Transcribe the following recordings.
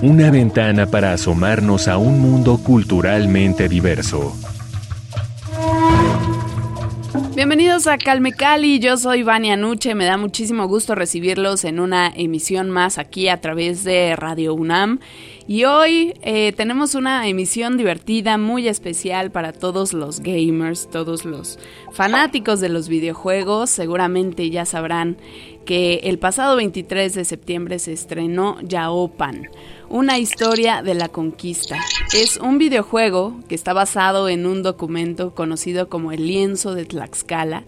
una ventana para asomarnos a un mundo culturalmente diverso. Bienvenidos a Calme Cali, yo soy Vania Nuche, me da muchísimo gusto recibirlos en una emisión más aquí a través de Radio UNAM. Y hoy eh, tenemos una emisión divertida, muy especial para todos los gamers, todos los fanáticos de los videojuegos. Seguramente ya sabrán que el pasado 23 de septiembre se estrenó Yaopan, una historia de la conquista. Es un videojuego que está basado en un documento conocido como el lienzo de Tlaxcala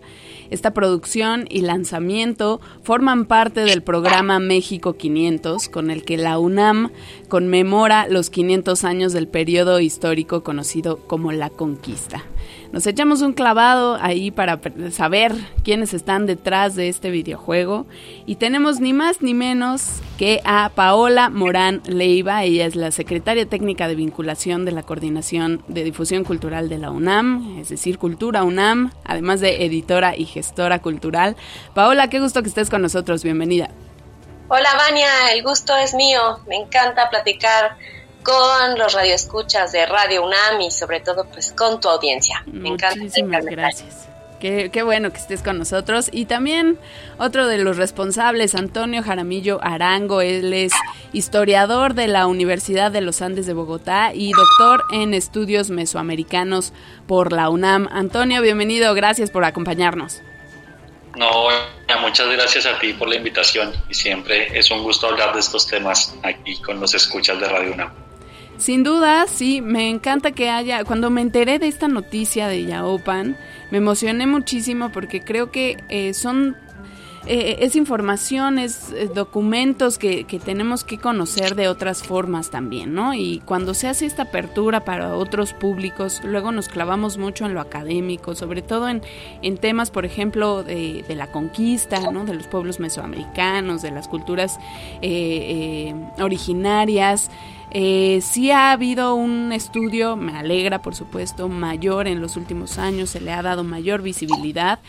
esta producción y lanzamiento forman parte del programa México 500, con el que la UNAM conmemora los 500 años del periodo histórico conocido como la conquista. Nos echamos un clavado ahí para saber quiénes están detrás de este videojuego y tenemos ni más ni menos que a Paola Morán Leiva, ella es la secretaria técnica de vinculación de la Coordinación de Difusión Cultural de la UNAM, es decir, Cultura UNAM, además de editora y gestora cultural. Paola, qué gusto que estés con nosotros, bienvenida. Hola Vania, el gusto es mío, me encanta platicar con los radioescuchas de Radio UNAM y sobre todo pues con tu audiencia. Me Muchísimas gracias. Qué, qué, bueno que estés con nosotros. Y también otro de los responsables, Antonio Jaramillo Arango, él es historiador de la Universidad de los Andes de Bogotá y doctor en estudios mesoamericanos por la UNAM. Antonio, bienvenido, gracias por acompañarnos. No, muchas gracias a ti por la invitación y siempre es un gusto hablar de estos temas aquí con los escuchas de Radio UNAM. Sin duda, sí, me encanta que haya, cuando me enteré de esta noticia de Yaopan, me emocioné muchísimo porque creo que eh, son eh, es información, es eh, documentos que, tenemos que conocer de otras formas también, ¿no? Y cuando se hace esta apertura para otros públicos, luego nos clavamos mucho en lo académico, sobre todo en, en temas, por ejemplo, de, de, la conquista, ¿no? De los pueblos mesoamericanos, de las culturas eh, originarias. Eh, sí ha habido un estudio, me alegra por supuesto, mayor en los últimos años, se le ha dado mayor visibilidad,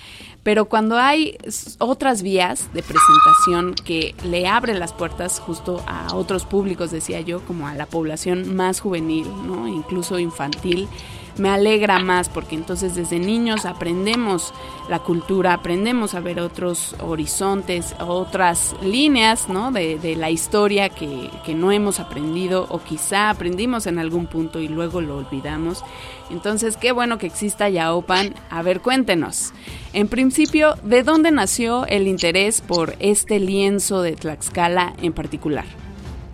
pero cuando hay otras vías de presentación que le abren las puertas justo a otros públicos, decía yo, como a la población más juvenil, ¿no? incluso infantil, me alegra más porque entonces desde niños aprendemos la cultura, aprendemos a ver otros horizontes, otras líneas ¿no? de, la historia que, que, no hemos aprendido o quizá aprendimos en algún punto y luego lo olvidamos. Entonces, qué bueno que exista Yaopan. A ver, cuéntenos. En principio, ¿de dónde nació el interés por este lienzo de Tlaxcala en particular?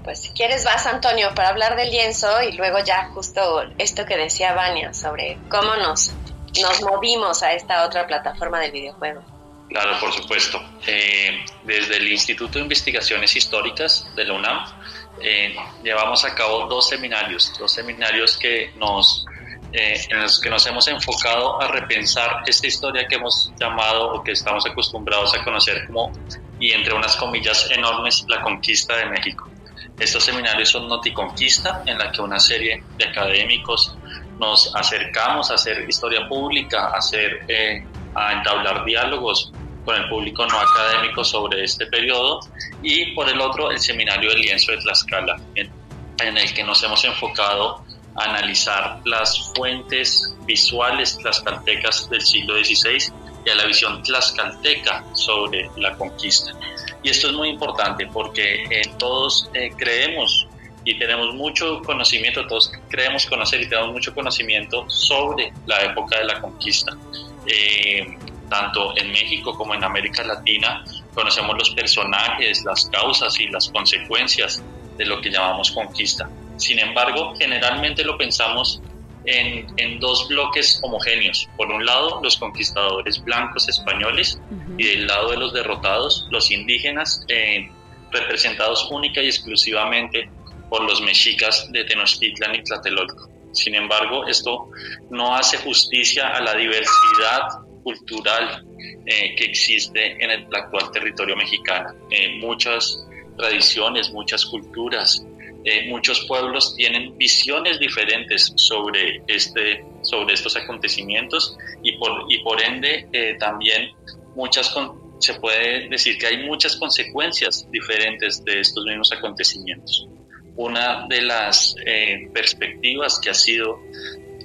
Pues si quieres vas Antonio para hablar del lienzo y luego ya justo esto que decía Vania sobre cómo nos, nos movimos a esta otra plataforma del videojuego. Claro, por supuesto. Eh, desde el Instituto de Investigaciones Históricas de la UNAM eh, llevamos a cabo dos seminarios, dos seminarios que nos, eh, en los que nos hemos enfocado a repensar esta historia que hemos llamado o que estamos acostumbrados a conocer como, y entre unas comillas enormes, la conquista de México. Estos seminarios son Noticonquista, en la que una serie de académicos nos acercamos a hacer historia pública, a, hacer, eh, a entablar diálogos con el público no académico sobre este periodo, y por el otro el seminario del lienzo de Tlaxcala, en, en el que nos hemos enfocado a analizar las fuentes visuales tlaxcaltecas del siglo XVI a la visión tlaxcalteca sobre la conquista. Y esto es muy importante porque eh, todos eh, creemos y tenemos mucho conocimiento, todos creemos conocer y tenemos mucho conocimiento sobre la época de la conquista. Eh, tanto en México como en América Latina conocemos los personajes, las causas y las consecuencias de lo que llamamos conquista. Sin embargo, generalmente lo pensamos en, dos bloques homogéneos. Por un lado, los conquistadores blancos españoles y del lado de los derrotados, los indígenas, eh, representados única y exclusivamente por los mexicas de Tenochtitlan y Tlatelolco. Sin embargo, esto no hace justicia a la diversidad cultural eh, que existe en el actual territorio mexicano. Eh, muchas tradiciones, muchas culturas, eh, muchos pueblos tienen visiones diferentes sobre, este, sobre estos acontecimientos y por, y por ende también muchas se puede decir que hay muchas consecuencias diferentes de estos mismos acontecimientos. Una de las eh, perspectivas que ha sido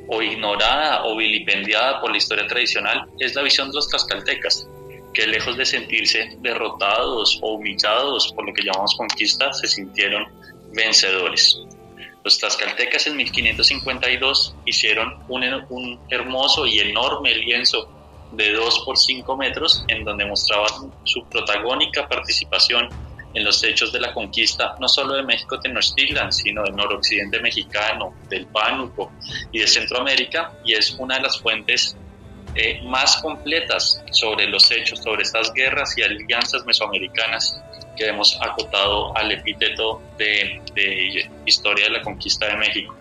o ignorada o vilipendiada por la historia tradicional es la visión de los tlaxcaltecas, que lejos de sentirse derrotados o humillados por lo que llamamos conquista, se sintieron vencedores. Los tlaxcaltecas en 1552 hicieron un, hermoso y enorme lienzo de 2 por 5 metros en donde mostraban su protagónica participación en los hechos de la conquista no solo de México Tenochtitlan, sino del noroccidente mexicano, del Pánuco y de Centroamérica, y es una de las fuentes eh, más completas sobre los hechos, sobre estas guerras y alianzas mesoamericanas que hemos acotado al epíteto de, de historia de la conquista de México.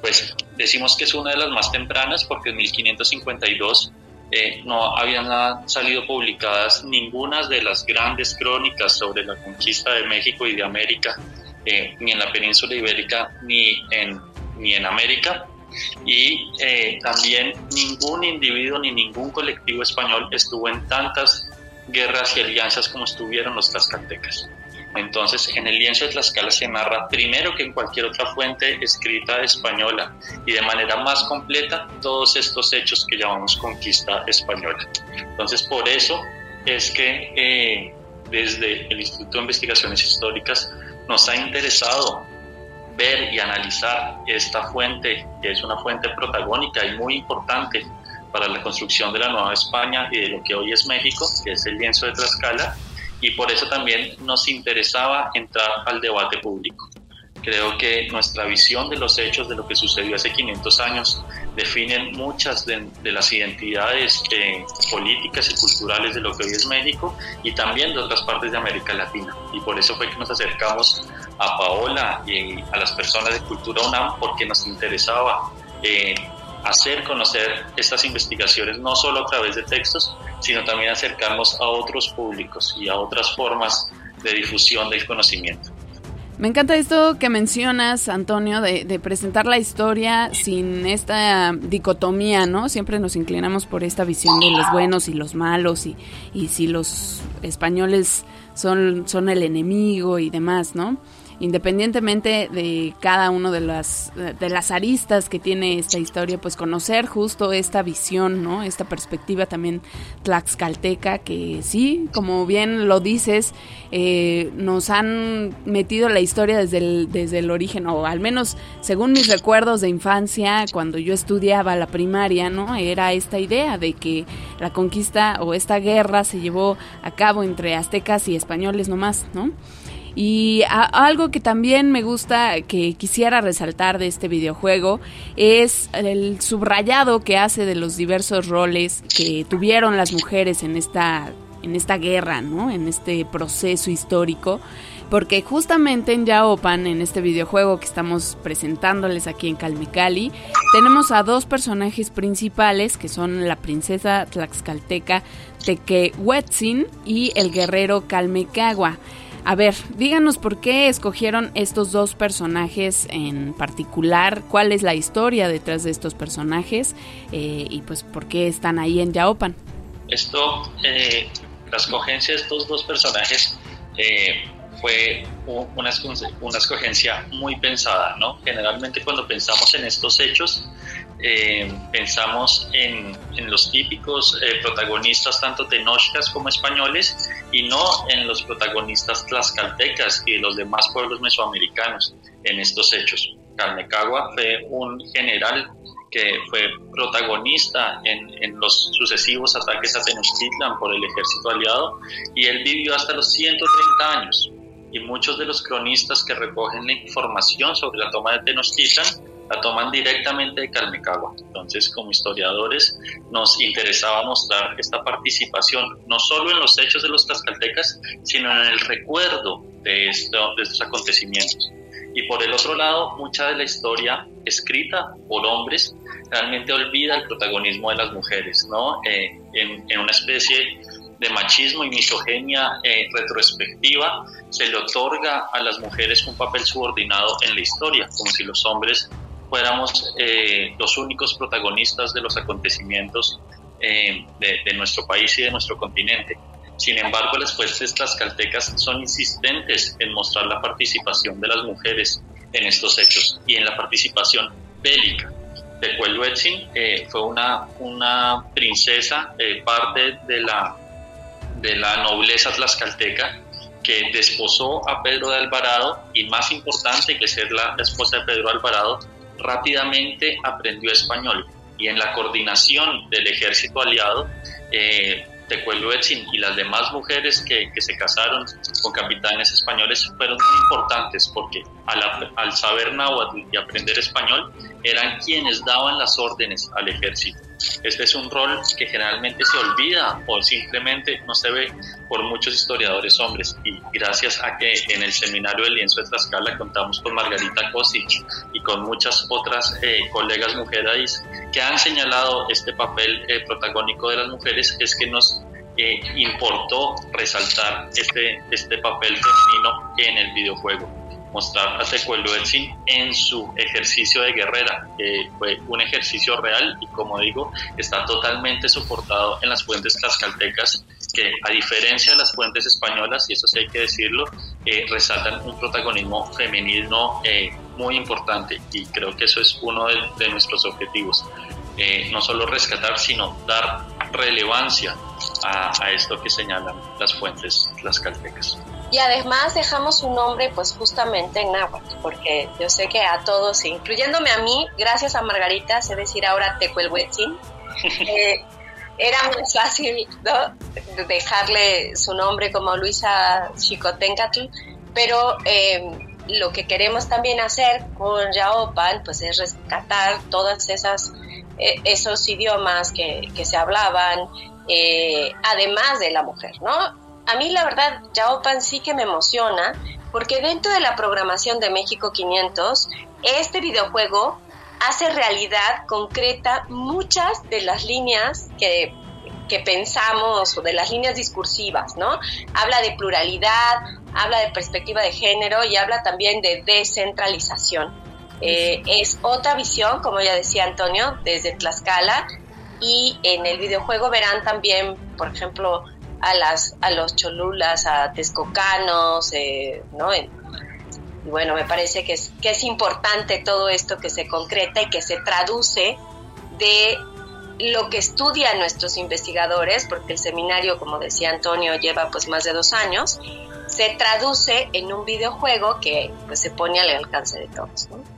Pues decimos que es una de las más tempranas porque en 1552 eh, no habían salido publicadas ninguna de las grandes crónicas sobre la conquista de México y de América, eh, ni en la península ibérica ni en, ni en América. Y eh, también ningún individuo ni ningún colectivo español estuvo en tantas guerras y alianzas como estuvieron los tlaxcaltecas. Entonces, en el lienzo de Tlaxcala se narra primero que en cualquier otra fuente escrita española y de manera más completa todos estos hechos que llamamos conquista española. Entonces, por eso es que eh, desde el Instituto de Investigaciones Históricas nos ha interesado ver y analizar esta fuente, que es una fuente protagónica y muy importante para la construcción de la Nueva España y de lo que hoy es México, que es el lienzo de Tlaxcala, y por eso también nos interesaba entrar al debate público. Creo que nuestra visión de los hechos de lo que sucedió hace 500 años definen muchas de, las identidades eh, políticas y culturales de lo que hoy es México y también de otras partes de América Latina. Y por eso fue que nos acercamos a Paola y a las personas de Cultura UNAM porque nos interesaba eh, hacer conocer estas investigaciones no solo a través de textos, sino también acercarnos a otros públicos y a otras formas de difusión del conocimiento. Me encanta esto que mencionas, Antonio, de, presentar la historia sin esta dicotomía, ¿no? Siempre nos inclinamos por esta visión de los buenos y los malos y, si los españoles son el enemigo y demás, ¿no? Independientemente de cada uno de las, de las aristas que tiene esta historia, pues conocer justo esta visión, ¿no? Esta perspectiva también tlaxcalteca, que sí, como bien lo dices, eh, nos han metido la historia desde el, desde el origen, o al menos según mis recuerdos de infancia, cuando yo estudiaba la primaria, ¿no? Era esta idea de que la conquista o esta guerra se llevó a cabo entre aztecas y españoles nomás, ¿no? Y algo que también me gusta, que quisiera resaltar de este videojuego, es el subrayado que hace de los diversos roles que tuvieron las mujeres en esta, en esta guerra, ¿no? En este proceso histórico. Porque justamente en Yaopan, en este videojuego que estamos presentándoles aquí en Calmecali, tenemos a dos personajes principales que son la princesa tlaxcalteca Tequehuetzin y el guerrero Calmecagua. A ver, díganos por qué escogieron estos dos personajes en particular, cuál es la historia detrás de estos personajes eh, y pues por qué están ahí en Yaopan. Esto, eh, la escogencia de estos dos personajes eh, fue una, una escogencia muy pensada, ¿no? Generalmente cuando pensamos en estos hechos, eh, pensamos en, los típicos eh, protagonistas tanto tenochcas como españoles y no en los protagonistas tlaxcaltecas y los demás pueblos mesoamericanos en estos hechos. Calmecagua fue un general que fue protagonista en, en, los sucesivos ataques a Tenochtitlan por el ejército aliado y él vivió hasta los 130 años. Y muchos de los cronistas que recogen la información sobre la toma de Tenochtitlan la toman directamente de Calmecagua. Entonces, como historiadores, nos interesaba mostrar esta participación, no solo en los hechos de los tlaxcaltecas, sino en el recuerdo de, esto, de estos acontecimientos. Y por el otro lado, mucha de la historia escrita por hombres realmente olvida el protagonismo de las mujeres, ¿no? Eh, en, en, una especie de machismo y misoginia eh, retrospectiva, se le otorga a las mujeres un papel subordinado en la historia, como si los hombres fuéramos eh, los únicos protagonistas de los acontecimientos de, de nuestro país y de nuestro continente. Sin embargo, las fuerzas tlaxcaltecas son insistentes en mostrar la participación de las mujeres en estos hechos y en la participación bélica. Tecueluetzin eh, fue una, una princesa, eh, parte de la, de la nobleza tlaxcalteca, que desposó a Pedro de Alvarado y más importante que ser la esposa de Pedro Alvarado, rápidamente aprendió español y en la coordinación del ejército aliado eh, Tecueluetzin y las demás mujeres que, que, se casaron con capitanes españoles fueron muy importantes porque al, al saber náhuatl y aprender español eran quienes daban las órdenes al ejército. Este es un rol que generalmente se olvida o simplemente no se ve por muchos historiadores hombres. Y gracias a que en el seminario del lienzo de Tlaxcala contamos con Margarita Kosic y con muchas otras eh, colegas mujeres que han señalado este papel eh, protagónico de las mujeres es que nos eh, importó resaltar este, este papel femenino en el videojuego mostrar a Tecueluetzin en su ejercicio de guerrera, que fue un ejercicio real y como digo, está totalmente soportado en las fuentes tlaxcaltecas que a diferencia de las fuentes españolas, y eso sí hay que decirlo, eh, resaltan un protagonismo femenino eh, muy importante y creo que eso es uno de, de nuestros objetivos. Eh, no solo rescatar, sino dar relevancia a, a esto que señalan las fuentes tlaxcaltecas y además dejamos un nombre pues justamente en náhuatl, porque yo sé que a todos, incluyéndome a mí, gracias a Margarita, sé decir ahora Tecuelhuetzin, eh, era muy fácil ¿no? dejarle su nombre como Luisa Chicotencatl, pero eh, lo que queremos también hacer con Yaopan pues es rescatar todas esas eh, esos idiomas que, que se hablaban eh, además de la mujer, ¿no? A mí la verdad Yaopan sí que me emociona porque dentro de la programación de México 500, este videojuego hace realidad concreta muchas de las líneas que, que pensamos o de las líneas discursivas, ¿no? Habla de pluralidad, habla de perspectiva de género y habla también de descentralización. Eh, es otra visión, como ya decía Antonio, desde Tlaxcala y en el videojuego verán también, por ejemplo, a, las, a los cholulas, a texcocanos, eh, ¿no? y bueno, me parece que es, que es importante todo esto que se concreta y que se traduce de lo que estudian nuestros investigadores, porque el seminario, como decía Antonio, lleva pues más de dos años, se traduce en un videojuego que pues se pone al alcance de todos. ¿no?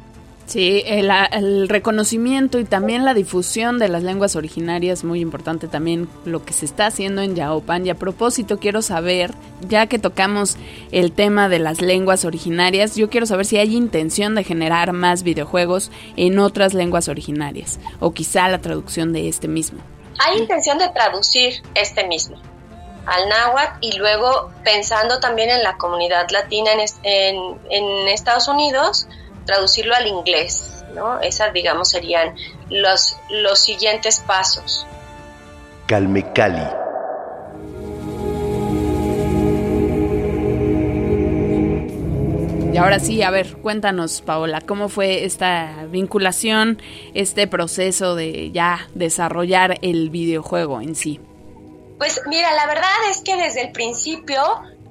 Sí, el, reconocimiento y también la difusión de las lenguas originarias, muy importante también lo que se está haciendo en Yaopan. Y a propósito, quiero saber, ya que tocamos el tema de las lenguas originarias, yo quiero saber si hay intención de generar más videojuegos en otras lenguas originarias, o quizá la traducción de este mismo. Hay intención de traducir este mismo al náhuatl y luego pensando también en la comunidad latina en, en Estados Unidos, traducirlo al inglés, ¿no? Esas, digamos, serían los, los siguientes pasos. Calme Cali. Y ahora sí, a ver, cuéntanos, Paola, ¿cómo fue esta vinculación, este proceso de ya desarrollar el videojuego en sí? Pues mira, la verdad es que desde el principio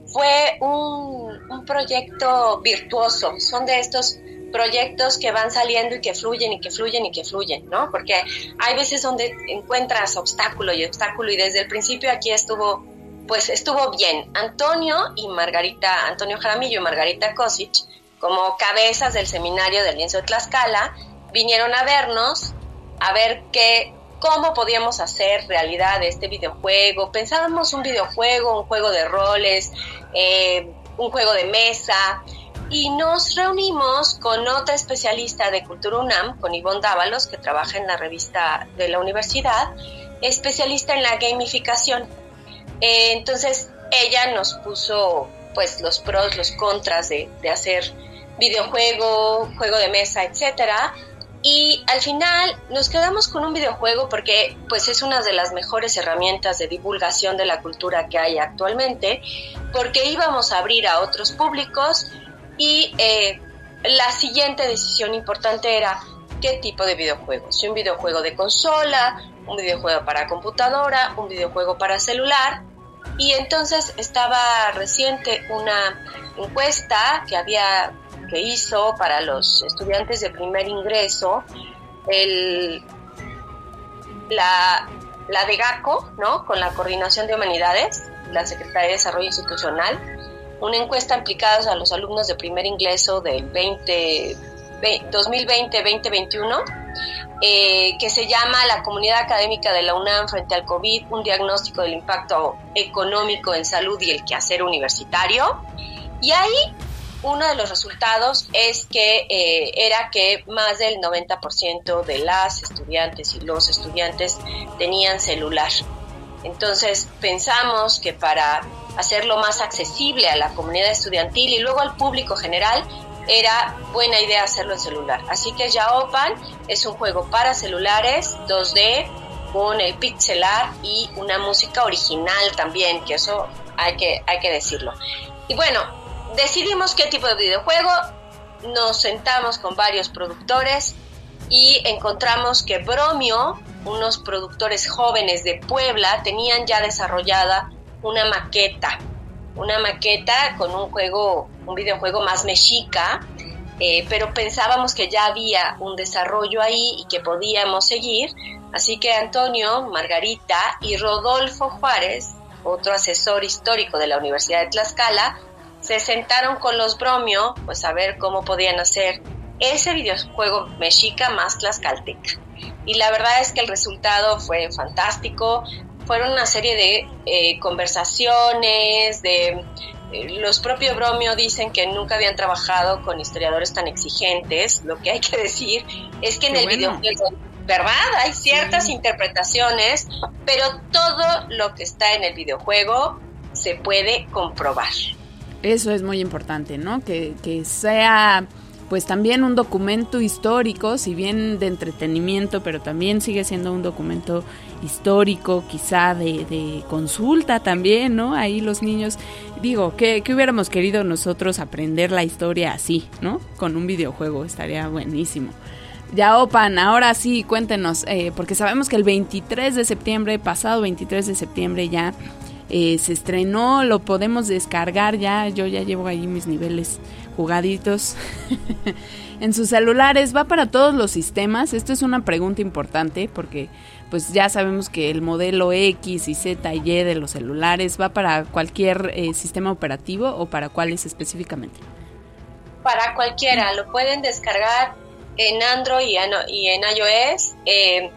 fue un, un proyecto virtuoso. Son de estos proyectos que van saliendo y que fluyen y que fluyen y que fluyen, ¿no? Porque hay veces donde encuentras obstáculo y obstáculo y desde el principio aquí estuvo, pues estuvo bien. Antonio y Margarita, Antonio Jaramillo y Margarita Kosic, como cabezas del seminario del lienzo de Tlaxcala, vinieron a vernos a ver qué, cómo podíamos hacer realidad este videojuego. Pensábamos un videojuego, un juego de roles, eh, un juego de mesa, y nos reunimos con otra especialista de Cultura UNAM, con Ivonne Dávalos, que trabaja en la revista de la universidad, especialista en la gamificación. entonces ella nos puso pues los pros, los contras de, hacer videojuego, juego de mesa, etcétera. Y al final nos quedamos con un videojuego porque pues es una de las mejores herramientas de divulgación de la cultura que hay actualmente, porque íbamos a abrir a otros públicos y eh, la siguiente decisión importante era qué tipo de videojuego, si un videojuego de consola, un videojuego para computadora, un videojuego para celular. Y entonces estaba reciente una encuesta que había que hizo para los estudiantes de primer ingreso, el, la, la de GACO, ¿no? con la Coordinación de Humanidades, la Secretaría de Desarrollo Institucional, una encuesta implicados a los alumnos de primer ingreso del 20, 2020-2021, eh, que se llama La Comunidad Académica de la UNAM frente al COVID, un diagnóstico del impacto económico en salud y el quehacer universitario. Y ahí uno de los resultados es que eh, era que más del 90% de las estudiantes y los estudiantes tenían celular. Entonces pensamos que para hacerlo más accesible a la comunidad estudiantil y luego al público general, era buena idea hacerlo en celular. Así que Yaopan es un juego para celulares 2D con el pixelar y una música original también, que eso hay que, hay que decirlo. Y bueno, decidimos qué tipo de videojuego, nos sentamos con varios productores y encontramos que Bromio, unos productores jóvenes de Puebla, tenían ya desarrollada una maqueta, una maqueta con un juego, un videojuego más mexica, eh, pero pensábamos que ya había un desarrollo ahí y que podíamos seguir, así que Antonio, Margarita y Rodolfo Juárez, otro asesor histórico de la Universidad de Tlaxcala, se sentaron con los Bromio, pues a ver cómo podían hacer ese videojuego mexica más tlaxcalteca. Y la verdad es que el resultado fue fantástico. Fueron una serie de eh, conversaciones, de eh, los propios Bromio dicen que nunca habían trabajado con historiadores tan exigentes. Lo que hay que decir es que en el videojuego, ¿verdad? Hay ciertas interpretaciones, pero todo lo que está en el videojuego se puede comprobar. Eso es muy importante, ¿no? Que, que sea pues también un documento histórico, si bien de entretenimiento, pero también sigue siendo un documento histórico, quizá de, consulta también, ¿no? Ahí los niños, digo, ¿qué, ¿qué, hubiéramos querido nosotros aprender la historia así, ¿no? Con un videojuego, estaría buenísimo. Ya, Opan, ahora sí, cuéntenos, eh, porque sabemos que el 23 de septiembre, pasado 23 de septiembre ya, eh, se estrenó, lo podemos descargar ya, yo ya llevo ahí mis niveles jugaditos en sus celulares, va para todos los sistemas, esto es una pregunta importante porque pues ya sabemos que el modelo X y Z y Y de los celulares va para cualquier eh, sistema operativo o para cuáles específicamente. Para cualquiera, lo pueden descargar en Android y en, iOS. Eh,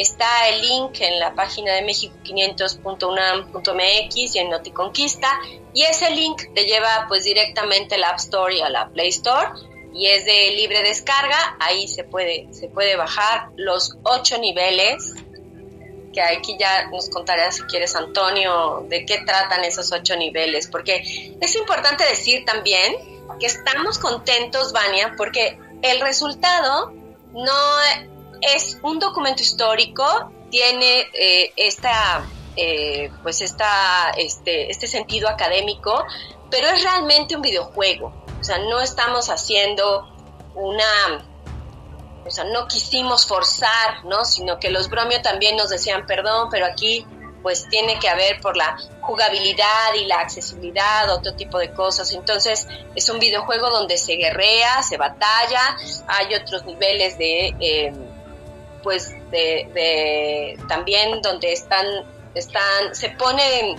Está el link en la página de mexico500.unam.mx y en Noticonquista y ese link te lleva pues directamente al App Store y a la Play Store y es de libre descarga, ahí se puede, se puede bajar los ocho niveles que aquí ya nos contará si quieres Antonio de qué tratan esos ocho niveles, porque es importante decir también que estamos contentos, Vania, porque el resultado no es un documento histórico, tiene eh, esta, eh, pues esta, este, este sentido académico, pero es realmente un videojuego. O sea, no estamos haciendo una, o sea, no quisimos forzar, ¿no? Sino que los bromio también nos decían, perdón, pero aquí pues tiene que haber por la jugabilidad y la accesibilidad, otro tipo de cosas. Entonces es un videojuego donde se guerrea, se batalla, hay otros niveles de... Eh, pues de, también donde están están se ponen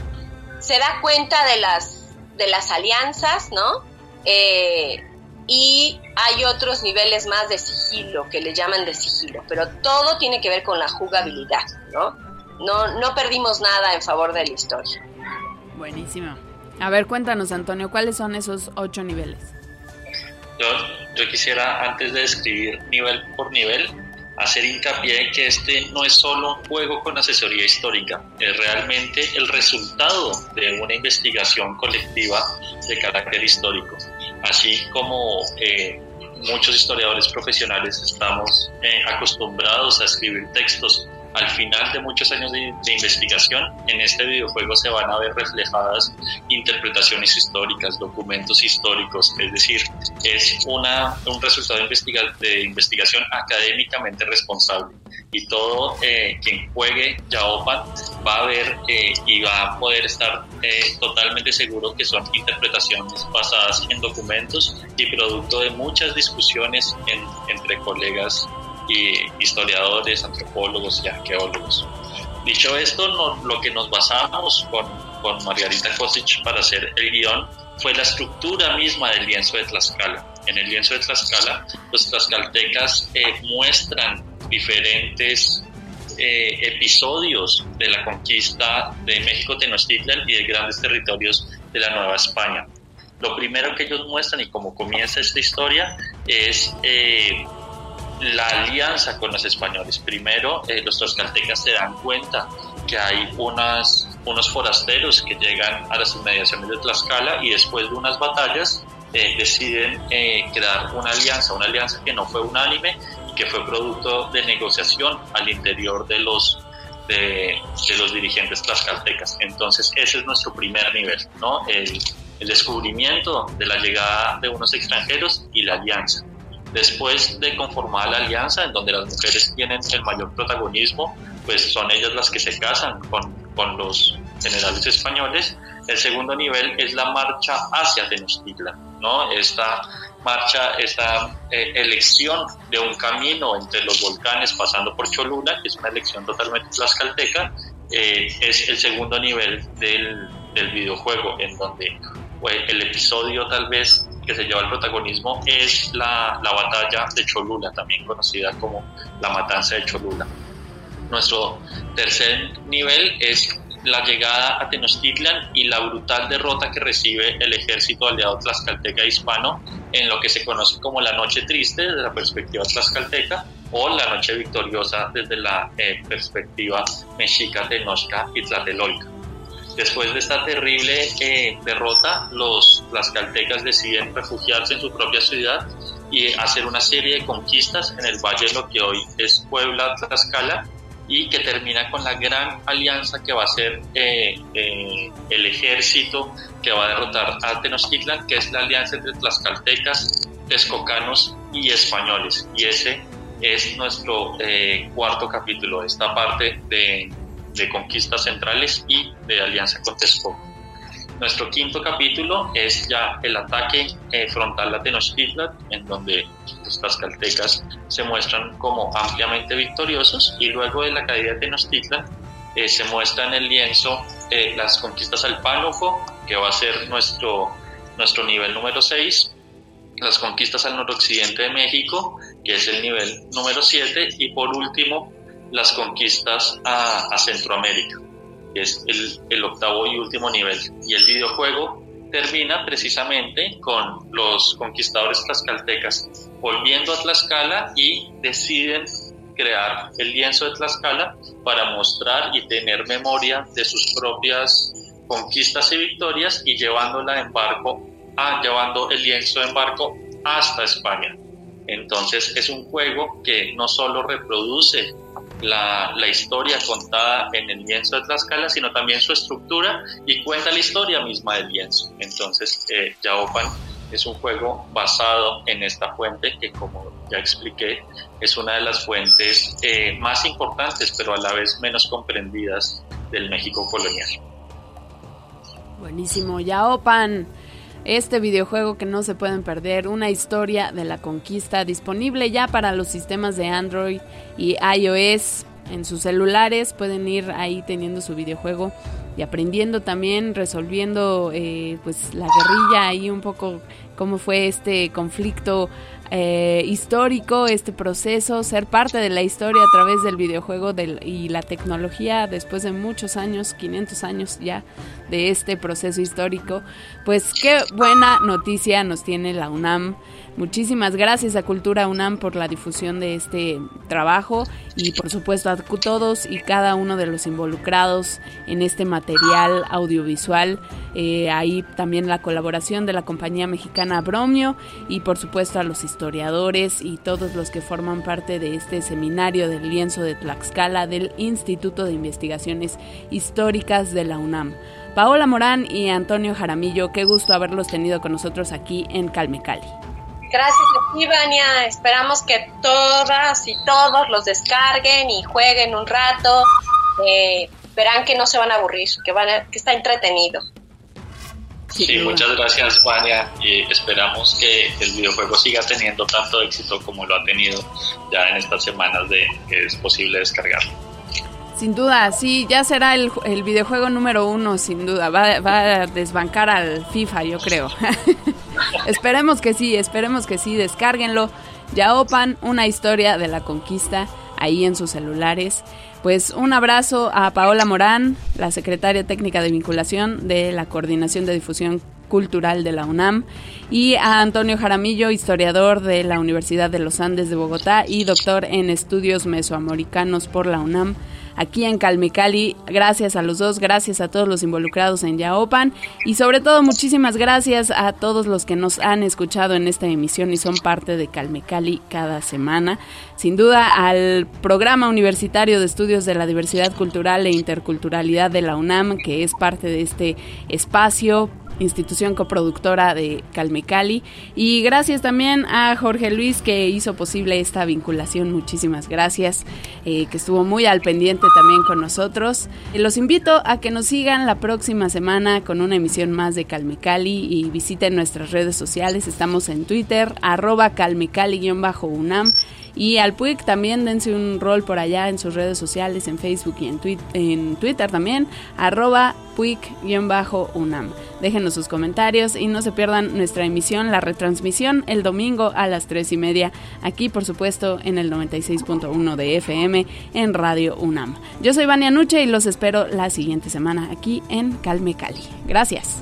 se da cuenta de las de las alianzas no eh, y hay otros niveles más de sigilo que le llaman de sigilo pero todo tiene que ver con la jugabilidad no no no perdimos nada en favor de la historia. Buenísimo. A ver cuéntanos Antonio cuáles son esos ocho niveles yo, yo quisiera antes de describir nivel por nivel hacer hincapié en que este no es solo un juego con asesoría histórica, es realmente el resultado de una investigación colectiva de carácter histórico. así como eh, muchos historiadores profesionales estamos eh, acostumbrados a escribir textos al final de muchos años de, investigación, en este videojuego se van a ver reflejadas interpretaciones históricas, documentos históricos, es decir, es una, un resultado de, investigación académicamente responsable. Y todo eh, quien juegue Yaopan va a ver eh, y va a poder estar eh, totalmente seguro que son interpretaciones basadas en documentos y producto de muchas discusiones entre colegas historiadores, antropólogos y arqueólogos. Dicho esto, lo que nos basamos con, con Margarita Kosic para hacer el guion fue la estructura misma del lienzo de Tlaxcala. En el lienzo de Tlaxcala, los tlaxcaltecas muestran diferentes eh, episodios de la conquista de México Tenochtitlan y de grandes territorios de la Nueva España. Lo primero que ellos muestran y cómo comienza esta historia es eh, la alianza con los españoles. Primero, eh, los tlaxcaltecas se dan cuenta que hay unas, unos forasteros que llegan a las inmediaciones de Tlaxcala y después de unas batallas deciden crear una alianza, una alianza que no fue unánime que fue producto de negociación al interior de los, de, los dirigentes tlaxcaltecas. Entonces, ese es nuestro primer nivel, ¿no? El, el descubrimiento de la llegada de unos extranjeros y la alianza. Después de conformar la alianza, en donde las mujeres tienen el mayor protagonismo, pues son ellas las que se casan con, con los generales españoles. El segundo nivel es la marcha hacia Tenochtitlan, ¿no? Esta marcha esta eh, elección de un camino entre los volcanes pasando por Cholula, que es una elección totalmente tlaxcalteca, eh, es el segundo nivel del, del videojuego, en donde el episodio tal vez que se lleva el protagonismo es la, la batalla de Cholula, también conocida como la matanza de Cholula. Nuestro tercer nivel es la llegada a Tenochtitlan y la brutal derrota que recibe el ejército aliado tlaxcalteca hispano en lo que se conoce como la Noche Triste desde la perspectiva tlaxcalteca o la Noche Victoriosa desde la eh, perspectiva mexica, tenochca y tlatelolca. Después de esta terrible eh, derrota, los tlaxcaltecas deciden refugiarse en su propia ciudad y hacer una serie de conquistas en el valle de lo que hoy es Puebla, Tlaxcala, y que termina con la gran alianza que va a ser eh, eh, el ejército que va a derrotar a Tenochtitlan, que es la alianza entre tlaxcaltecas, texcocanos y españoles. Y ese es nuestro cuarto capítulo, esta parte de, de, conquistas centrales y de alianza con Texcoco. Nuestro quinto capítulo es ya el ataque eh, frontal a Tenochtitlan, en donde los tlaxcaltecas se muestran como ampliamente victoriosos y luego de la caída de Tenochtitlan eh, se muestra el lienzo eh, las conquistas al Pánuco, que va a ser nuestro, nuestro nivel número 6, las conquistas al noroccidente de México, que es el nivel número 7, y por último las conquistas a, Centroamérica que es el, octavo y último nivel. Y el videojuego termina precisamente con los conquistadores tlaxcaltecas volviendo a Tlaxcala y deciden crear el lienzo de Tlaxcala para mostrar y tener memoria de sus propias conquistas y victorias y llevándola en barco, a, llevando el lienzo en barco hasta España. Entonces es un juego que no solo reproduce la, la, historia contada en el lienzo de Tlaxcala, sino también su estructura y cuenta la historia misma del lienzo. Entonces, eh, Yaopan es un juego basado en esta fuente que, como ya expliqué, es una de las fuentes eh, más importantes, pero a la vez menos comprendidas del México colonial. Buenísimo, Yaopan este videojuego que no se pueden perder, una historia de la conquista disponible ya para los sistemas de Android y iOS en sus celulares, pueden ir ahí teniendo su videojuego y aprendiendo también, resolviendo eh, pues la guerrilla ahí un poco cómo fue este conflicto eh, histórico, este proceso, ser parte de la historia a través del videojuego y la tecnología después de muchos años, 500 años ya de este proceso histórico. Pues qué buena noticia nos tiene la UNAM Muchísimas gracias a Cultura UNAM por la difusión de este trabajo y por supuesto a todos y cada uno de los involucrados en este material audiovisual. Eh, ahí también la colaboración de la compañía mexicana Bromio y por supuesto a los historiadores y todos los que forman parte de este seminario del lienzo de Tlaxcala del Instituto de Investigaciones Históricas de la UNAM. Paola Morán y Antonio Jaramillo, qué gusto haberlos tenido con nosotros aquí en Calmecali. Gracias a ti, Vania. Esperamos que todas y todos los descarguen y jueguen un rato. Eh, verán que no se van a aburrir, que, van que está entretenido. Sí, muchas gracias, Vania. Y esperamos que el videojuego siga teniendo tanto éxito como lo ha tenido ya en estas semanas de que es posible descargarlo. Sin duda, sí, ya será el, videojuego número uno, sin duda. Va, va, a desbancar al FIFA, yo creo. esperemos que sí, esperemos que sí, descárguenlo. Yaopan, una historia de la conquista, ahí en sus celulares. Pues un abrazo a Paola Morán, la secretaria técnica de vinculación de la Coordinación de Difusión Cultural de la UNAM, y a Antonio Jaramillo, historiador de la Universidad de los Andes de Bogotá y doctor en estudios mesoamericanos por la UNAM aquí en Calmecali. Gracias a los dos, gracias a todos los involucrados en Yaopan y sobre todo muchísimas gracias a todos los que nos han escuchado en esta emisión y son parte de Calmecali cada semana. Sin duda al programa universitario de estudios de la diversidad cultural e interculturalidad de la UNAM, que es parte de este espacio institución coproductora de Calmecali. Y gracias también a Jorge Luis que hizo posible esta vinculación. Muchísimas gracias, eh, que estuvo muy al pendiente también con nosotros. Los invito a que nos sigan la próxima semana con una emisión más de Calmecali y visiten nuestras redes sociales. Estamos en Twitter, arroba calmecali-unam y al PUIC también dense un rol por allá en sus redes sociales, en Facebook y en, en Twitter también, arroba PUIC-UNAM. Déjenos sus comentarios y no se pierdan nuestra emisión, la retransmisión el domingo a las 3 y media, aquí por supuesto en el 96.1 de FM en Radio UNAM. Yo soy Vania Nuche y los espero la siguiente semana aquí en Calme Cali. Gracias.